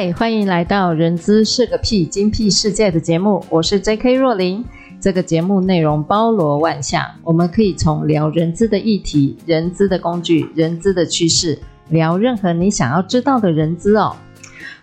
嗨，欢迎来到《人资是个屁，精屁世界》的节目，我是 J.K. 若琳。这个节目内容包罗万象，我们可以从聊人资的议题、人资的工具、人资的趋势，聊任何你想要知道的人资哦。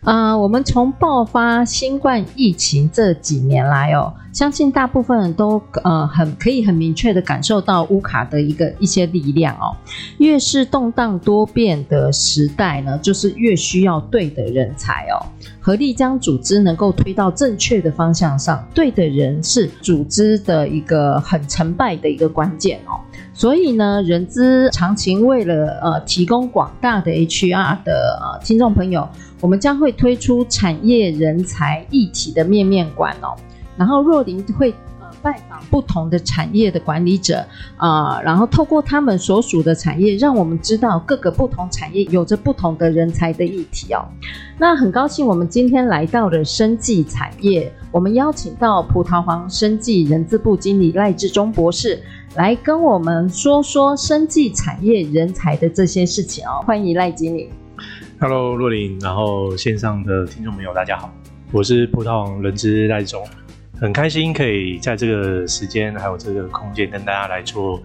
呃，我们从爆发新冠疫情这几年来哦，相信大部分人都呃很可以很明确的感受到乌卡的一个一些力量哦。越是动荡多变的时代呢，就是越需要对的人才哦，合力将组织能够推到正确的方向上。对的人是组织的一个很成败的一个关键哦。所以呢，人资长情为了呃提供广大的 HR 的呃听众朋友。我们将会推出产业人才一体的面面馆哦，然后若琳会拜访不同的产业的管理者啊、呃，然后透过他们所属的产业，让我们知道各个不同产业有着不同的人才的议题哦。那很高兴我们今天来到了生技产业，我们邀请到葡萄黄生技人资部经理赖志忠博士来跟我们说说生技产业人才的这些事情哦。欢迎赖经理。Hello，若琳，然后线上的听众朋友，大家好，我是葡萄黄人资赖志忠，很开心可以在这个时间还有这个空间跟大家来做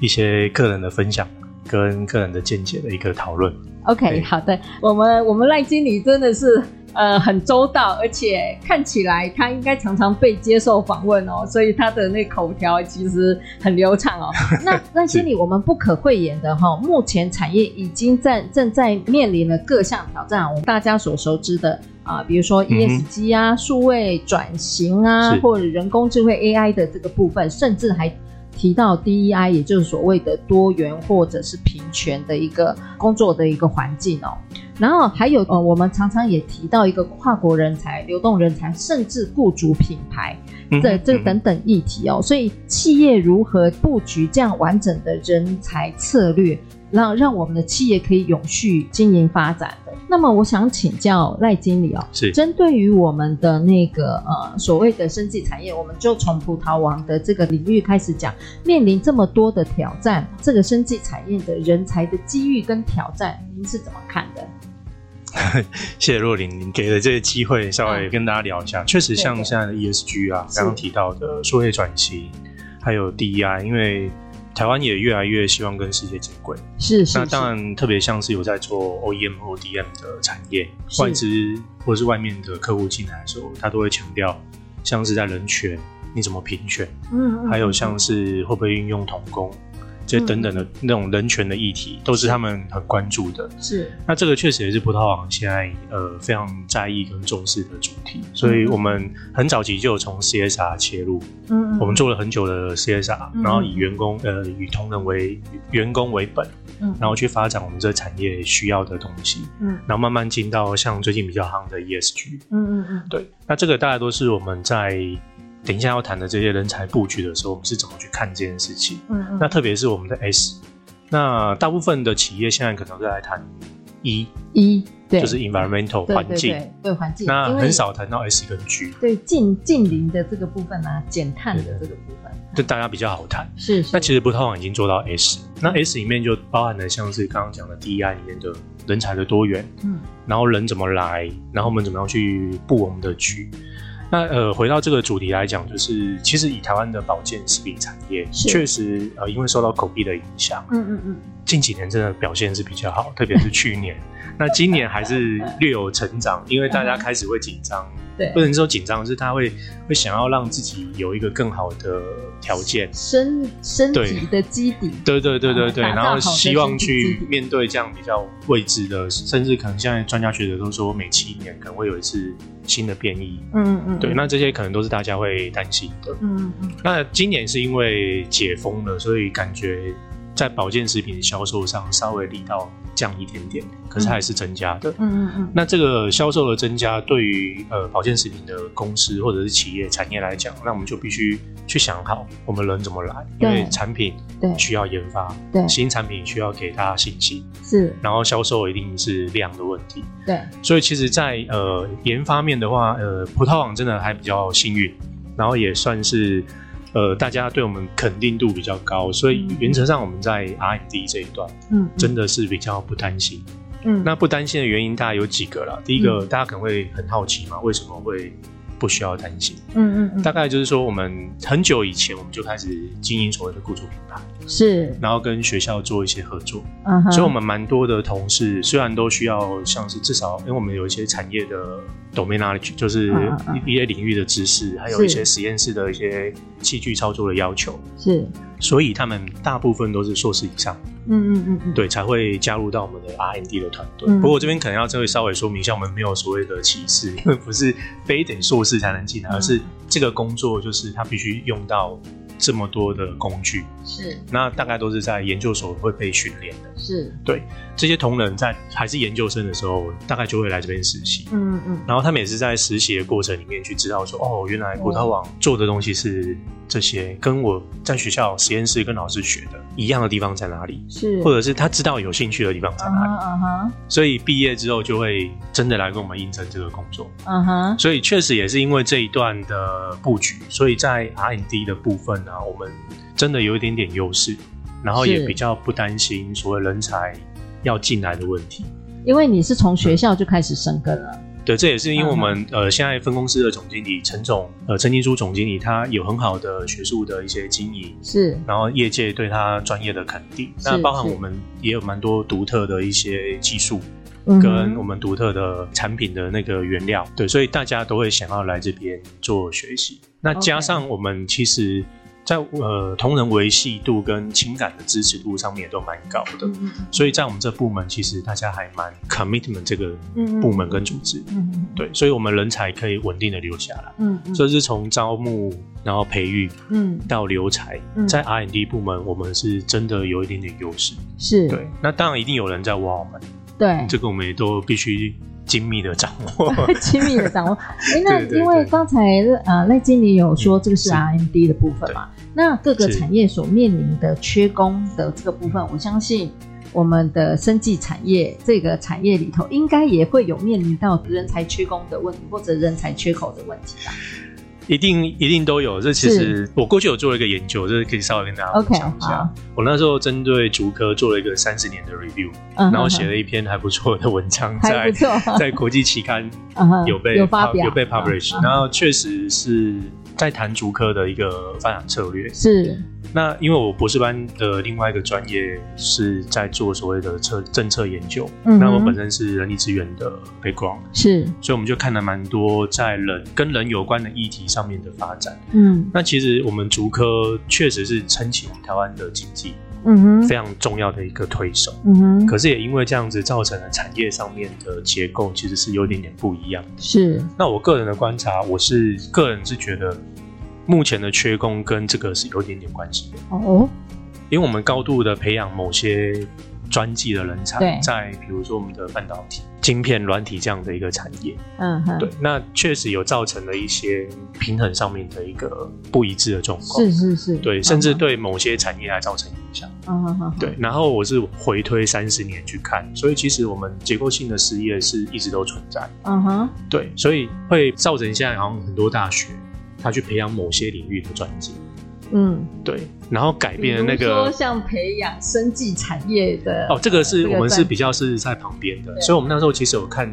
一些个人的分享跟个人的见解的一个讨论。OK，好的，我们我们赖经理真的是。呃，很周到，而且看起来他应该常常被接受访问哦，所以他的那口条其实很流畅哦。那那些里，我们不可讳言的哈、哦，目前产业已经在正在面临了各项挑战，我们大家所熟知的啊、呃，比如说 ESG 啊、数、嗯、位转型啊，或者人工智慧 AI 的这个部分，甚至还。提到 DEI，也就是所谓的多元或者是平权的一个工作的一个环境哦。然后还有呃，我们常常也提到一个跨国人才、流动人才，甚至雇主品牌这这等等议题哦。所以企业如何布局这样完整的人才策略？让让我们的企业可以永续经营发展的。那么，我想请教赖经理哦，是针对于我们的那个呃所谓的生技产业，我们就从葡萄王的这个领域开始讲，面临这么多的挑战，这个生技产业的人才的机遇跟挑战，您是怎么看的？谢谢若琳，您给的这个机会，稍微跟大家聊一下。嗯、确实，像现在的 ESG 啊，刚刚提到的数位转型，还有 DEI，因为。台湾也越来越希望跟世界接轨，是，是是。那当然，特别像是有在做 OEM ODM 的产业，外资或者是外面的客户进来的时候，他都会强调，像是在人权，你怎么评选？嗯，嗯，还有像是会不会运用童工。这等等的那种人权的议题，都是他们很关注的。是，那这个确实也是葡萄网现在呃非常在意跟重视的主题。所以我们很早期就有从 CSR 切入，嗯，我们做了很久的 CSR，然后以员工呃以同仁为员工为本，嗯，然后去发展我们这个产业需要的东西，嗯，然后慢慢进到像最近比较夯的 ESG，嗯嗯嗯，对，那这个大概都是我们在。等一下要谈的这些人才布局的时候，我们是怎么去看这件事情？嗯嗯。那特别是我们的 S，那大部分的企业现在可能都在谈一一对，就是 environmental 环境，对环境。那很少谈到 S 跟 G，对近近邻的这个部分啊，减碳的这个部分，就大家比较好谈。是是。那其实葡萄黄已经做到 S，那 S 里面就包含了像是刚刚讲的 DEI 里面的人才的多元，嗯，然后人怎么来，然后我们怎么样去布我们的局。那呃，回到这个主题来讲，就是其实以台湾的保健食品产业，确实呃，因为受到 COVID 的影响，嗯嗯嗯，近几年真的表现是比较好，特别是去年。那今年还是略有成长，因为大家开始会紧张。对，不能说紧张，是他会会想要让自己有一个更好的条件，身身体的基底，对对对对对，然后希望去面对这样比较未知的，甚至可能现在专家学者都说每七年可能会有一次新的变异，嗯嗯，对，那这些可能都是大家会担心的，嗯嗯，那今年是因为解封了，所以感觉在保健食品销售上稍微力道降一点点，可是还是增加的。嗯嗯嗯。那这个销售的增加，对于呃保健食品的公司或者是企业产业来讲，那我们就必须去想好我们人怎么来，因为产品对需要研发，对新产品需要给大家信心，是，然后销售一定是量的问题，对。所以其实在，在呃研发面的话，呃葡萄网真的还比较幸运，然后也算是。呃，大家对我们肯定度比较高，所以原则上我们在 R&D 这一段，嗯，真的是比较不担心。嗯，那不担心的原因大概有几个啦。第一个，嗯、大家可能会很好奇嘛，为什么会不需要担心？嗯嗯嗯，大概就是说，我们很久以前我们就开始经营所谓的雇主品牌，是，然后跟学校做一些合作。嗯哼，所以我们蛮多的同事虽然都需要像是至少，因为我们有一些产业的。Domain knowledge 就是一些领域的知识，还有一些实验室的一些器具操作的要求，是，所以他们大部分都是硕士以上，嗯嗯嗯嗯，对，才会加入到我们的 R N D 的团队。不过这边可能要这位稍微说明一下，我们没有所谓的歧视，因为不是非得硕士才能进来，而是这个工作就是他必须用到。这么多的工具。是，那大概都是在研究所会被训练的，是。对这些同仁在还是研究生的时候，大概就会来这边实习，嗯嗯，然后他们也是在实习的过程里面去知道说，哦，原来葡萄网做的东西是这些，跟我在学校实验室跟老师学的一样的地方在哪里，是，或者是他知道有兴趣的地方在哪里，嗯哼，所以毕业之后就会真的来跟我们应征这个工作，嗯哼，所以确实也是因为这一段的布局，所以在 R&D 的部分。呢我们真的有一点点优势，然后也比较不担心所谓人才要进来的问题，因为你是从学校就开始生根了。嗯、对，这也是因为我们、嗯、呃现在分公司的总经理陈总呃陈金书总经理，他有很好的学术的一些经营，是，然后业界对他专业的肯定，那包含我们也有蛮多独特的一些技术。跟我们独特的产品的那个原料，对，所以大家都会想要来这边做学习。那加上我们其实在，呃同仁维系度跟情感的支持度上面也都蛮高的，所以在我们这部门其实大家还蛮 commitment 这个部门跟组织，嗯，对，所以我们人才可以稳定的留下来，嗯，所以是从招募然后培育，嗯，到留才，在 R&D 部门我们是真的有一点点优势，是。对。那当然一定有人在挖我们。对，这个我们也都必须精密的掌握，精密的掌握。哎，那因为刚才呃赖经理有说这个是 RMD 的部分嘛，那各个产业所面临的缺工的这个部分，我相信我们的生技产业这个产业里头，应该也会有面临到人才缺工的问题，或者人才缺口的问题吧。一定一定都有，这其实我过去有做了一个研究，这可以稍微跟大家分享一下。Okay, 我那时候针对竹科做了一个三十年的 review，、uh 然后写了一篇还不错的文章，在 在国际期刊有被、uh 有被 publish，、uh -huh. 然后确实是在谈竹科的一个发展策略。是。那因为我博士班的另外一个专业是在做所谓的策政策研究，嗯，那我本身是人力资源的 background，是，所以我们就看了蛮多在人跟人有关的议题上面的发展，嗯，那其实我们竹科确实是撑起台湾的经济，嗯哼，非常重要的一个推手，嗯哼，可是也因为这样子造成了产业上面的结构其实是有点点不一样，是，那我个人的观察，我是个人是觉得。目前的缺工跟这个是有点点关系的。哦，因为我们高度的培养某些专技的人才，在比如说我们的半导体、晶片、软体这样的一个产业，嗯哼，对，那确实有造成了一些平衡上面的一个不一致的状况，是是是，对，甚至对某些产业来造成影响，嗯哼哼，对，然后我是回推三十年去看，所以其实我们结构性的失业是一直都存在，嗯哼，对，所以会造成现在好像很多大学。他去培养某些领域的专精，嗯，对，然后改变了那个，说像培养生技产业的哦，这个是我们是比较是在旁边的，所以我们那时候其实有看，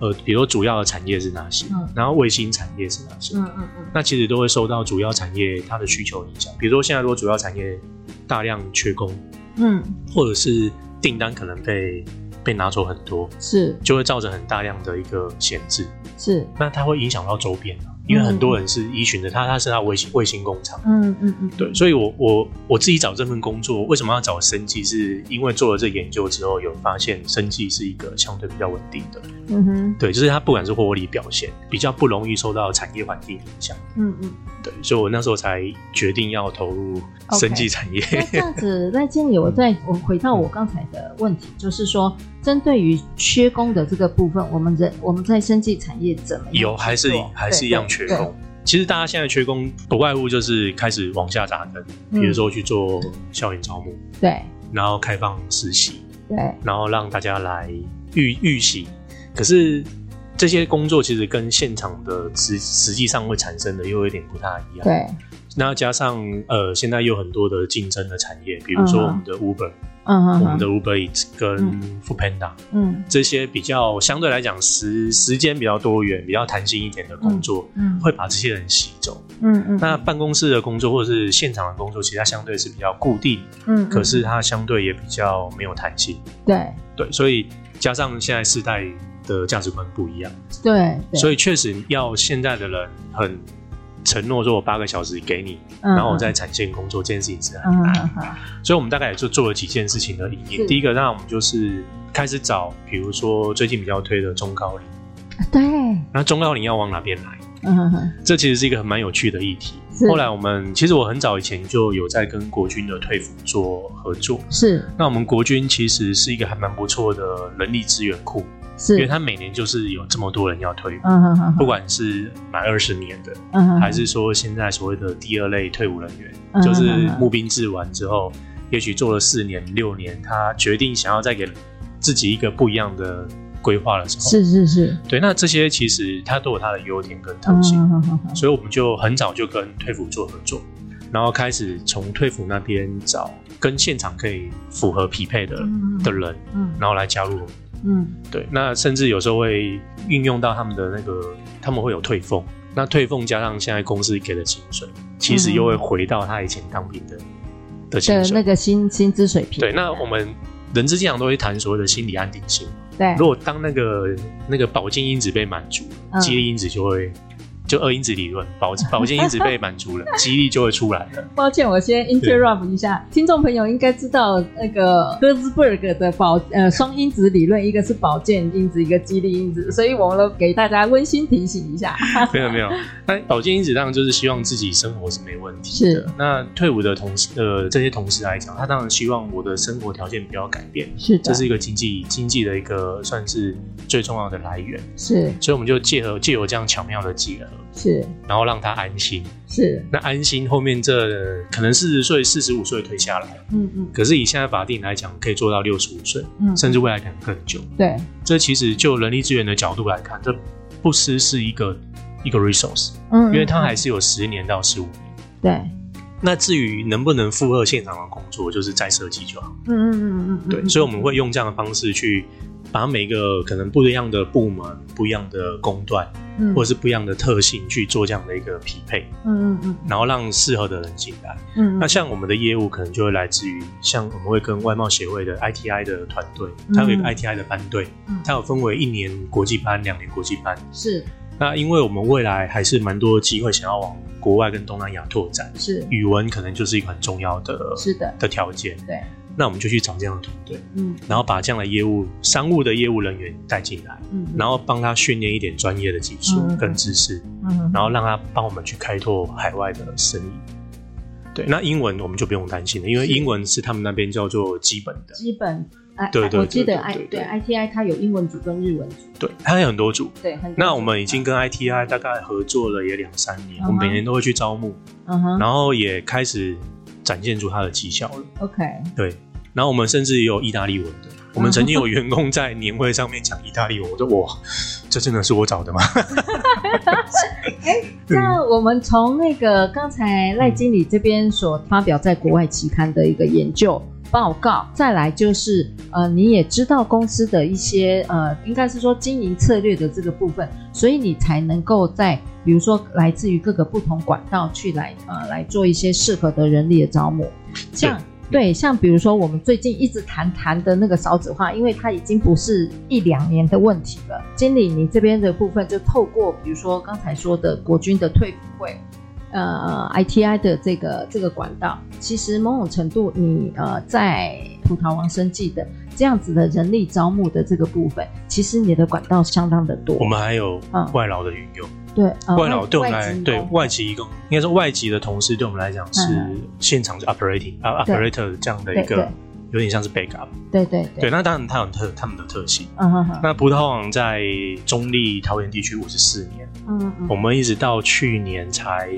呃，比如说主要的产业是哪些，嗯、然后卫星产业是哪些，嗯嗯嗯，那其实都会受到主要产业它的需求影响，比如说现在如果主要产业大量缺工，嗯，或者是订单可能被被拿走很多，是，就会造成很大量的一个闲置，是，那它会影响到周边因为很多人是依循的，他他是他卫星卫星工厂，嗯嗯嗯，对，所以我我我自己找这份工作，为什么要找生技？是因为做了这研究之后，有发现生技是一个相对比较稳定的，嗯哼，对，就是它不管是获利表现，比较不容易受到产业环境影响，嗯嗯，对，所以我那时候才决定要投入生技产业。Okay. 那这样子，赖经理，我再我回到我刚才的问题，就是说，针对于缺工的这个部分，我们人我们在生技产业怎么样有还是还是一样缺工？其实大家现在缺工不外乎就是开始往下扎根，比如说去做校园招募，对，然后开放实习，对，然后让大家来预预习。可是这些工作其实跟现场的实实际上会产生的又有点不太一样，对。那加上呃，现在有很多的竞争的产业，比如说我们的 Uber。嗯，我们的 Uber Eats 跟 Foodpanda，嗯，这些比较相对来讲时时间比较多元、比较弹性一点的工作，嗯，会把这些人吸走，嗯嗯。那办公室的工作或者是现场的工作，其实它相对是比较固定，嗯，可是它相对也比较没有弹性，对。对，所以加上现在世代的价值观不一样，对，所以确实要现在的人很。承诺说我八个小时给你，然后我在产线工作，这件事情是很难，所以我们大概也就做了几件事情的营业。第一个，那我们就是开始找，比如说最近比较推的中高龄，对，那中高龄要往哪边来？嗯哼，这其实是一个很蛮有趣的议题。后来我们其实我很早以前就有在跟国军的退服做合作，是。那我们国军其实是一个还蛮不错的人力资源库。是，因为他每年就是有这么多人要退伍，嗯哼哼，不管是满二十年的，嗯哼，还是说现在所谓的第二类退伍人员，嗯、就是募兵制完之后，也许做了四年、六年，他决定想要再给自己一个不一样的规划的时候，是是是，对，那这些其实他都有他的优点跟特性，嗯哼哼哼，所以我们就很早就跟退伍做合作，然后开始从退伍那边找跟现场可以符合匹配的、嗯、的人，嗯，然后来加入。嗯，对，那甚至有时候会运用到他们的那个，他们会有退俸，那退俸加上现在公司给的薪水，其实又会回到他以前当兵的的薪水，那个薪薪资水平。对，那我们人资经常都会谈所谓的心理安定性。对，如果当那个那个保健因子被满足，激励因子就会。就二因子理论，保保健因子被满足了，激励就会出来了。抱歉，我先 interrupt 一下，听众朋友应该知道那个赫兹伯格的保呃双因子理论，一个是保健因子，一个激励因子，所以我们都给大家温馨提醒一下。没有没有，那保健因子当然就是希望自己生活是没问题的。是。那退伍的同事呃这些同事来讲，他当然希望我的生活条件不要改变。是。这是一个经济经济的一个算是最重要的来源。是。所以我们就借合借由这样巧妙的结合。是，然后让他安心。是，那安心后面这可能四十岁、四十五岁退下来，嗯嗯。可是以现在法定来讲，可以做到六十五岁，嗯，甚至未来可能更久。对，这其实就人力资源的角度来看，这不失是一个一个 resource，嗯，因为他还是有十年到十五年。对。那至于能不能负荷现场的工作，就是再设计就好。嗯嗯嗯嗯。对，所以我们会用这样的方式去。把每个可能不一样的部门、不一样的工段，嗯，或者是不一样的特性去做这样的一个匹配，嗯嗯嗯，然后让适合的人进来，嗯，那像我们的业务可能就会来自于，像我们会跟外贸协会的 ITI 的团队，它有一个 ITI 的班队，嗯，它有分为一年国际班、两年国际班，是。那因为我们未来还是蛮多机会想要往国外跟东南亚拓展，是，语文可能就是一个很重要的，是的，的条件，对。那我们就去找这样的团队，嗯，然后把这样的业务、商务的业务人员带进来，嗯，然后帮他训练一点专业的技术跟知识，嗯，然后让他帮我们去开拓海外的生意。对，那英文我们就不用担心了，因为英文是他们那边叫做基本的，基本，对对，我记得 I 对 ITI 它有英文组跟日文组，对，它有很多组，对，那我们已经跟 ITI 大概合作了也两三年，我们每年都会去招募，嗯哼，然后也开始展现出它的绩效了，OK，对。然后我们甚至也有意大利文的，我们曾经有员工在年会上面讲意大利文，我说哇，这真的是我找的吗？哎，那我们从那个刚才赖经理这边所发表在国外期刊的一个研究报告，再来就是呃，你也知道公司的一些呃，应该是说经营策略的这个部分，所以你才能够在比如说来自于各个不同管道去来呃来做一些适合的人力的招募，像。对，像比如说我们最近一直谈谈的那个少子化，因为它已经不是一两年的问题了。经理，你这边的部分就透过比如说刚才说的国军的退辅会，呃，ITI 的这个这个管道，其实某种程度你呃在葡萄王生计的这样子的人力招募的这个部分，其实你的管道相当的多。我们还有外劳的运用。嗯对，外劳对我们来，对外籍移工，应该说外籍的同事对我们来讲是现场是 operating 啊 operator 这样的一个，有点像是 backup。对对对，那当然它有特他们的特性。嗯哼哼。那葡萄王在中立桃园地区五十四年，嗯嗯，我们一直到去年才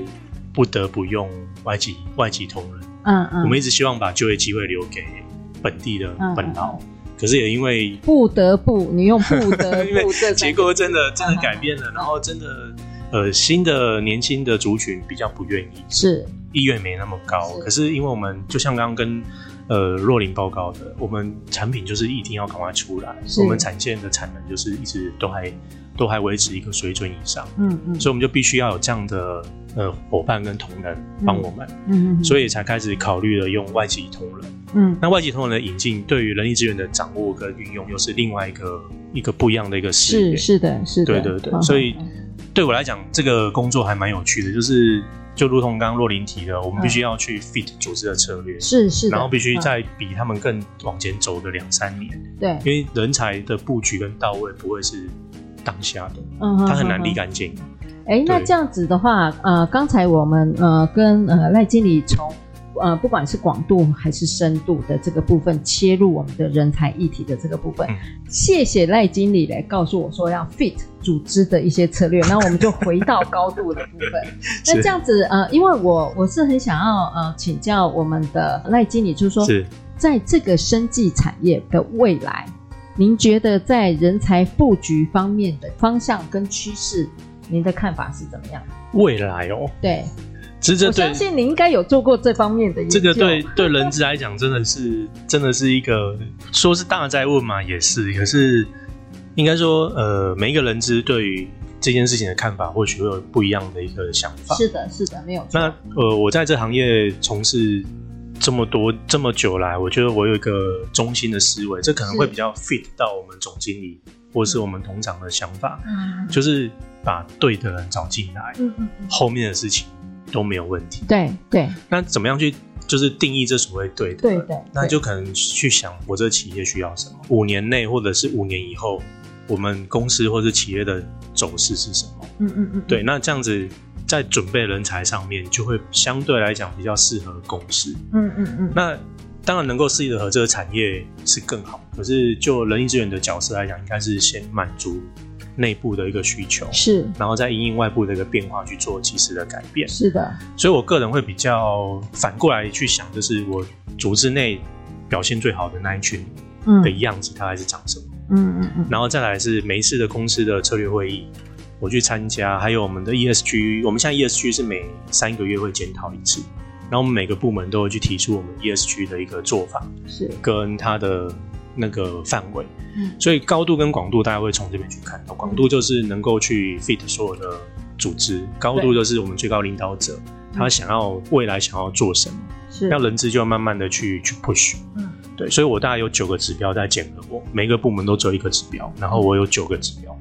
不得不用外籍外籍同仁。嗯嗯。我们一直希望把就业机会留给本地的本劳。可是也因为不得不，你用 不得不，因为结构真的真的改变了，然后真的呃新的年轻的族群比较不愿意，是。意愿没那么高。可是因为我们就像刚刚跟呃若琳报告的，我们产品就是一定要赶快出来，我们产线的产能就是一直都还都还维持一个水准以上，嗯嗯，所以我们就必须要有这样的。呃，伙伴跟同仁帮我们，嗯，所以才开始考虑了用外籍同仁，嗯，那外籍同仁的引进，对于人力资源的掌握跟运用，又是另外一个一个不一样的一个事业，是是的，是的，对对对，所以对我来讲，这个工作还蛮有趣的，就是就如同刚刚若琳提的，我们必须要去 fit 组织的策略，是是，然后必须再比他们更往前走的两三年，对，因为人才的布局跟到位不会是当下的，嗯，他很难立竿见影。哎，那这样子的话，呃，刚才我们呃跟呃赖经理从呃不管是广度还是深度的这个部分切入我们的人才议题的这个部分，嗯、谢谢赖经理来告诉我说要 fit 组织的一些策略，那我们就回到高度的部分。那这样子呃，因为我我是很想要呃请教我们的赖经理，就是说是在这个生技产业的未来，您觉得在人才布局方面的方向跟趋势？您的看法是怎么样？未来哦，对，其实，我相信你应该有做过这方面的研究。这个对对人资来讲，真的是真的是一个说是大灾问嘛，也是。可是应该说，呃，每一个人资对于这件事情的看法，或许会有不一样的一个想法。是的，是的，没有错。那呃，我在这行业从事这么多这么久来，我觉得我有一个中心的思维，这可能会比较 fit 到我们总经理或是我们同场的想法，嗯，就是。把对的人找进来，嗯嗯嗯，后面的事情都没有问题。对对，那怎么样去就是定义这所谓对的？对对，那就可能去想我这个企业需要什么，五年内或者是五年以后，我们公司或者企业的走势是什么？嗯嗯嗯，对，那这样子在准备人才上面就会相对来讲比较适合公司。嗯嗯嗯，那当然能够适合这个产业是更好，可是就人力资源的角色来讲，应该是先满足。内部的一个需求是，然后再因应外部的一个变化去做及时的改变。是的，所以我个人会比较反过来去想，就是我组织内表现最好的那一群的样子，它还是长什么？嗯嗯嗯。然后再来是每一次的公司的策略会议，我去参加，还有我们的 ESG，我们现在 ESG 是每三个月会检讨一次，然后我们每个部门都会去提出我们 ESG 的一个做法，是跟它的。那个范围，嗯，所以高度跟广度，大家会从这边去看到。广度就是能够去 fit 所有的组织，高度就是我们最高领导者他想要未来想要做什么，是，要人资就要慢慢的去去 push，嗯，对，所以我大概有九个指标在检核我，每个部门都只有一个指标，然后我有九个指标。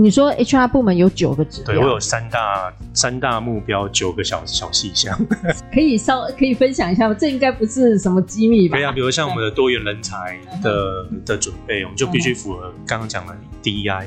你说 HR 部门有九个指标，对，我有三大三大目标，九个小小细项，可以稍可以分享一下吗？这应该不是什么机密吧？对啊，比如像我们的多元人才的的准备，我们就必须符合刚刚讲的 DEI，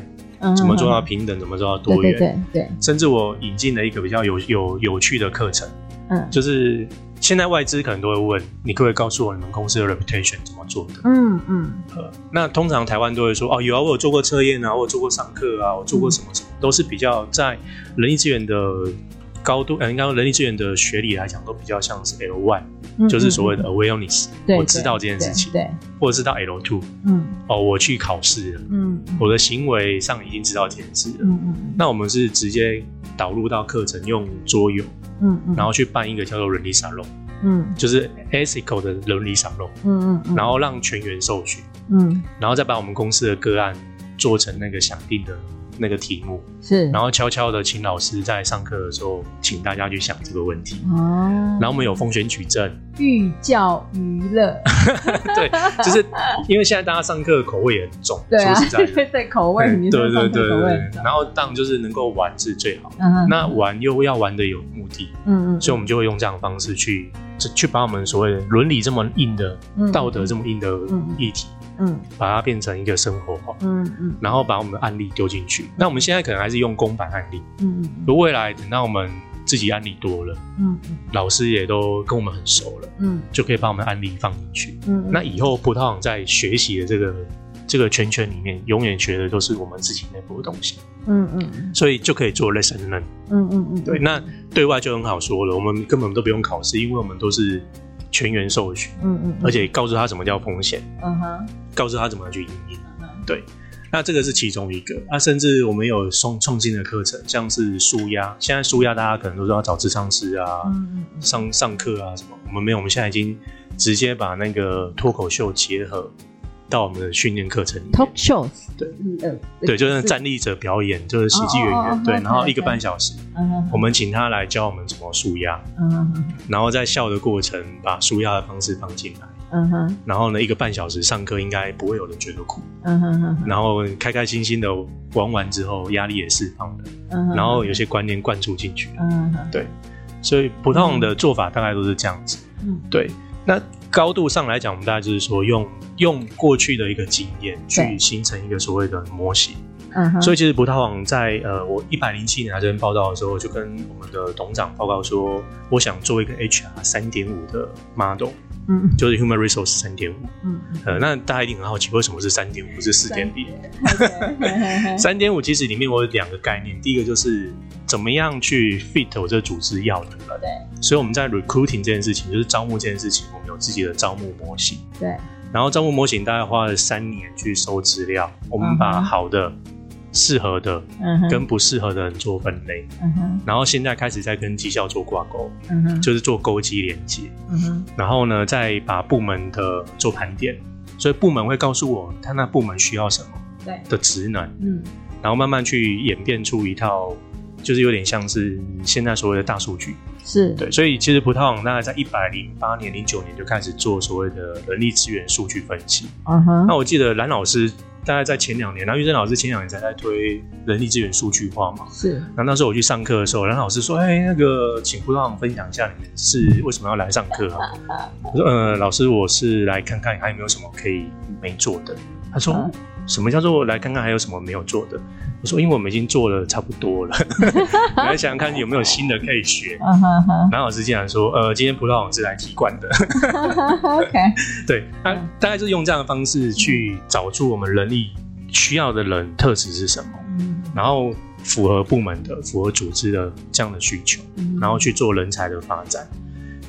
怎么做到平等，怎么做到多元，对对对，甚至我引进了一个比较有有有趣的课程，嗯，就是。现在外资可能都会问，你可不可以告诉我你们公司的 reputation 怎么做的？嗯嗯。呃，那通常台湾都会说，哦，有啊，我有做过测验啊，我有做过上课啊，我做过什么什么，嗯、都是比较在人力资源的高度，呃，应该说人力资源的学历来讲，都比较像是 L one，嗯、就是所谓的 awareness，对我知道这件事情，对，对，或者是到 L two，嗯，哦，我去考试了，嗯，我的行为上已经知道这件事了，嗯嗯，那我们是直接导入到课程用桌游。嗯，嗯，然后去办一个叫做伦理沙龙，嗯，就是 ethical 的伦理沙龙，嗯嗯，然后让全员受训，嗯，然后再把我们公司的个案做成那个想定的那个题目，是，然后悄悄的请老师在上课的时候，请大家去想这个问题。哦，然后我们有风选举证，寓教于乐。对，就是因为现在大家上课口味也很重，对啊，说实在的，对口味，对对对对对。然后当然就是能够玩是最好，那玩又要玩的有目的，嗯嗯，所以我们就会用这样的方式去去把我们所谓的伦理这么硬的、道德这么硬的议题。嗯，把它变成一个生活化，嗯嗯，然后把我们的案例丢进去。那我们现在可能还是用公版案例，嗯嗯。如未来等到我们自己案例多了，嗯嗯，老师也都跟我们很熟了，嗯，就可以把我们的案例放进去。嗯，那以后葡萄网在学习的这个这个圈圈里面，永远学的都是我们自己内部的东西。嗯嗯，所以就可以做 lesson learn。嗯嗯嗯，对。那对外就很好说了，我们根本都不用考试，因为我们都是。全员受训，嗯嗯，而且告诉他什么叫风险，嗯哼，告诉他怎么去应对，对，那这个是其中一个。那甚至我们有创创新的课程，像是舒压，现在舒压大家可能都知道找智商师啊，嗯嗯，上上课啊什么，我们没有，我们现在已经直接把那个脱口秀结合。到我们的训练课程里面，talk shows，对，嗯，对，就是站立者表演，就是喜剧演员，对，然后一个半小时，我们请他来教我们怎么舒压，嗯，然后在笑的过程把舒压的方式放进来，嗯哼，然后呢，一个半小时上课应该不会有人觉得苦，嗯哼，然后开开心心的玩完之后，压力也释放了，嗯，然后有些观念灌注进去，对，所以葡萄的做法大概都是这样子，嗯，对，那高度上来讲，我们大概就是说用。用过去的一个经验去形成一个所谓的模型，嗯，所以其实葡萄网在呃，我一百零七年来这边报道的时候，就跟我们的董事长报告说，我想做一个 HR 三点五的 model，嗯，就是 Human Resource 三点五，嗯，呃，那大家一定很好奇，为什么是三点五，不是四点零？三点五其实里面我有两个概念，第一个就是怎么样去 fit 我这个组织要的人，对，所以我们在 recruiting 这件事情，就是招募这件事情，我们有自己的招募模型，对。然后招募模型大概花了三年去收资料，我们把好的、适合的跟不适合的人做分类，然后现在开始在跟绩效做挂钩，就是做勾机连接，然后呢再把部门的做盘点，所以部门会告诉我他那部门需要什么的职能，然后慢慢去演变出一套。就是有点像是现在所谓的大数据，是对，所以其实葡萄网大概在一百零八年、零九年就开始做所谓的人力资源数据分析。嗯哼，那我记得蓝老师大概在前两年，然后玉珍老师前两年才在推人力资源数据化嘛。是，那那时候我去上课的时候，蓝老师说：“哎、欸，那个请葡萄网分享一下你们是为什么要来上课啊？” 我说：“呃，老师，我是来看看还有没有什么可以没做的。”他说。嗯什么叫做来看看还有什么没有做的？我说，因为我们已经做了差不多了，你 来想想看有没有新的可以学。蓝老师竟然说，呃，今天葡萄行是来踢馆的。OK，对，那大概就是用这样的方式去找出我们人力需要的人特质是什么，然后符合部门的、符合组织的这样的需求，然后去做人才的发展。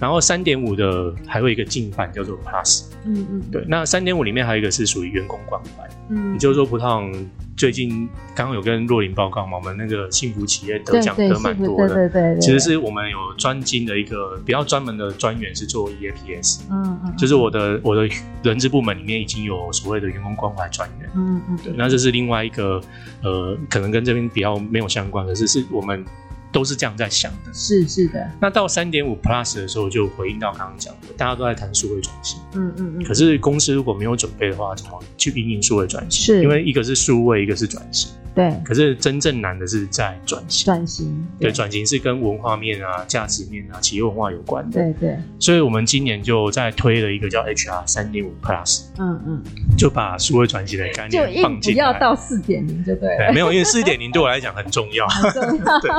然后三点五的还有一个进版叫做 Plus，嗯嗯，对，那三点五里面还有一个是属于员工关怀，嗯，也就是说葡萄行最近刚刚有跟若琳报告嘛，我们那个幸福企业得奖得蛮多的，对对，对其实是我们有专精的一个比较专门的专员是做 EAPS，嗯嗯，就是我的我的人资部门里面已经有所谓的员工关怀专员，嗯嗯，对，那这是另外一个呃，可能跟这边比较没有相关的，是是我们。都是这样在想的，是是的。那到三点五 Plus 的时候，就回应到刚刚讲的，大家都在谈数位转型，嗯嗯嗯。可是公司如果没有准备的话，怎么去运营数位转型？是，因为一个是数位，一个是转型。对，可是真正难的是在转型。转型，对，转型是跟文化面啊、价值面啊、企业文化有关的。对对。所以我们今年就在推了一个叫 HR 三点五 Plus。嗯嗯。就把数位转型的概念放进来。不要到四点零就对了。没有，因为四点零对我来讲很重要。很重要。对。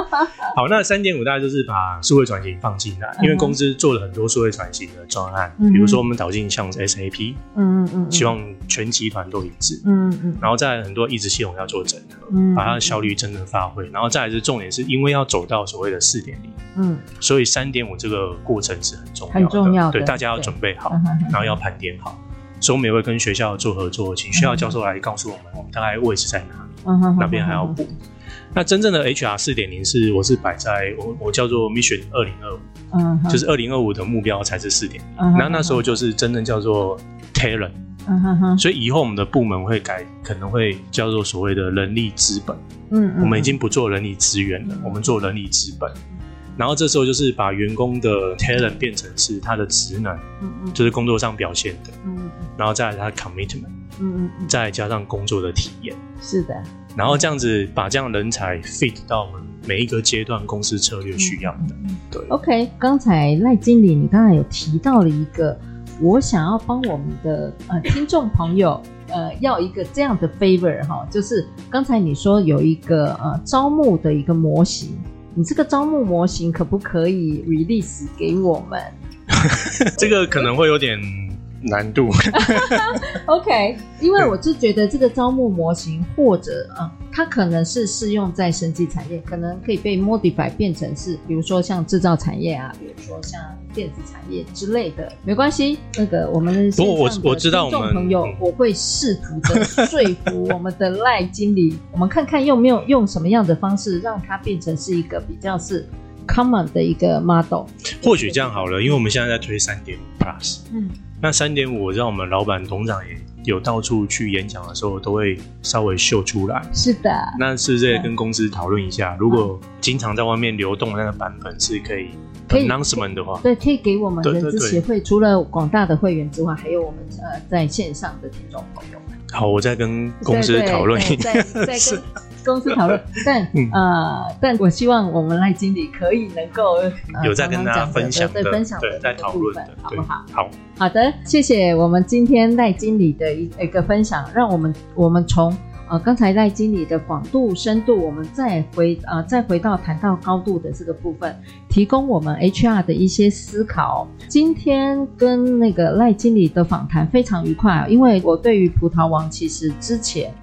好，那三点五大概就是把数位转型放进来，因为公司做了很多数位转型的专案，比如说我们导进像 SAP。嗯嗯嗯。希望全集团都一致。嗯嗯。然后在很多一直系统要做整合。嗯，把它的效率真正发挥，然后再来是重点，是因为要走到所谓的四点零，嗯，所以三点五这个过程是很重要的，很重要的，对，大家要准备好，然后要盘点好，所以我们也会跟学校做合作，请学校教授来告诉我们，我们大概位置在哪里，嗯哼，哪边还要补。那真正的 HR 四点零是我是摆在我我叫做 Mission 二零二五，嗯，就是二零二五的目标才是四点零。那那时候就是真正叫做 Talent，嗯哼哼。所以以后我们的部门会改，可能会叫做所谓的人力资本。嗯，我们已经不做人力资源了，我们做人力资本。然后这时候就是把员工的 talent 变成是他的职能，嗯嗯，就是工作上表现的，嗯嗯，然后再来他的 commitment，嗯嗯，再加上工作的体验，是的。然后这样子把这样的人才 fit 到我们每一个阶段公司策略需要的，嗯、对。OK，刚才赖经理你刚才有提到了一个，我想要帮我们的呃听众朋友呃要一个这样的 favor 哈，就是刚才你说有一个呃招募的一个模型。你这个招募模型可不可以 release 给我们？这个可能会有点难度。OK，因为我就觉得这个招募模型或者啊。嗯它可能是适用在生技产业，可能可以被 modify 变成是，比如说像制造产业啊，比如说像电子产业之类的，没关系。那个我们的我我知道，听众朋友，我会试图的说服我们的赖经理，我们看看用没有用什么样的方式让它变成是一个比较是 common 的一个 model。或许这样好了，因为我们现在在推三点五 plus，嗯，那三点五让我们老板董事长也。有到处去演讲的时候，都会稍微秀出来。是的，那是不是跟公司讨论一下？如果经常在外面流动的那个版本是可以 announcement 的话，对，可以给我们人资协会除了广大的会员之外，还有我们呃在线上的听众朋友们。好，我再跟公司讨论一下。再跟公司讨论，但呃，但我希望我们赖经理可以能够有在跟大家分享的，分享的在讨论的，好不好？好好的，谢谢我们今天赖经理的一一个分享，让我们我们从呃刚才赖经理的广度深度，我们再回呃再回到谈到高度的这个部分，提供我们 HR 的一些思考。今天跟那个赖经理的访谈非常愉快，因为我对于葡萄王其实之前。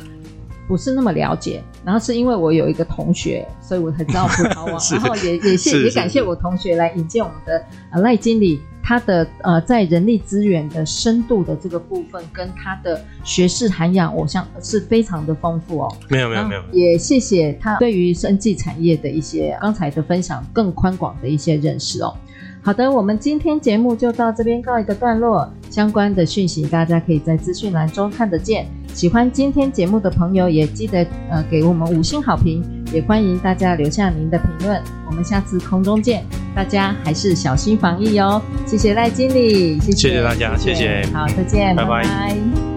不是那么了解，然后是因为我有一个同学，所以我才知道葡萄王，然后也也谢也感谢我同学来引荐我们的呃赖经理，他的呃在人力资源的深度的这个部分跟他的学识涵养，我想是非常的丰富哦。没有没有没有，也谢谢他对于生技产业的一些刚才的分享更宽广的一些认识哦。好的，我们今天节目就到这边告一个段落。相关的讯息大家可以在资讯栏中看得见。喜欢今天节目的朋友也记得呃给我们五星好评，也欢迎大家留下您的评论。我们下次空中见，大家还是小心防疫哦。谢谢赖经理，谢谢，大家，谢谢。好，再见，拜拜。拜拜。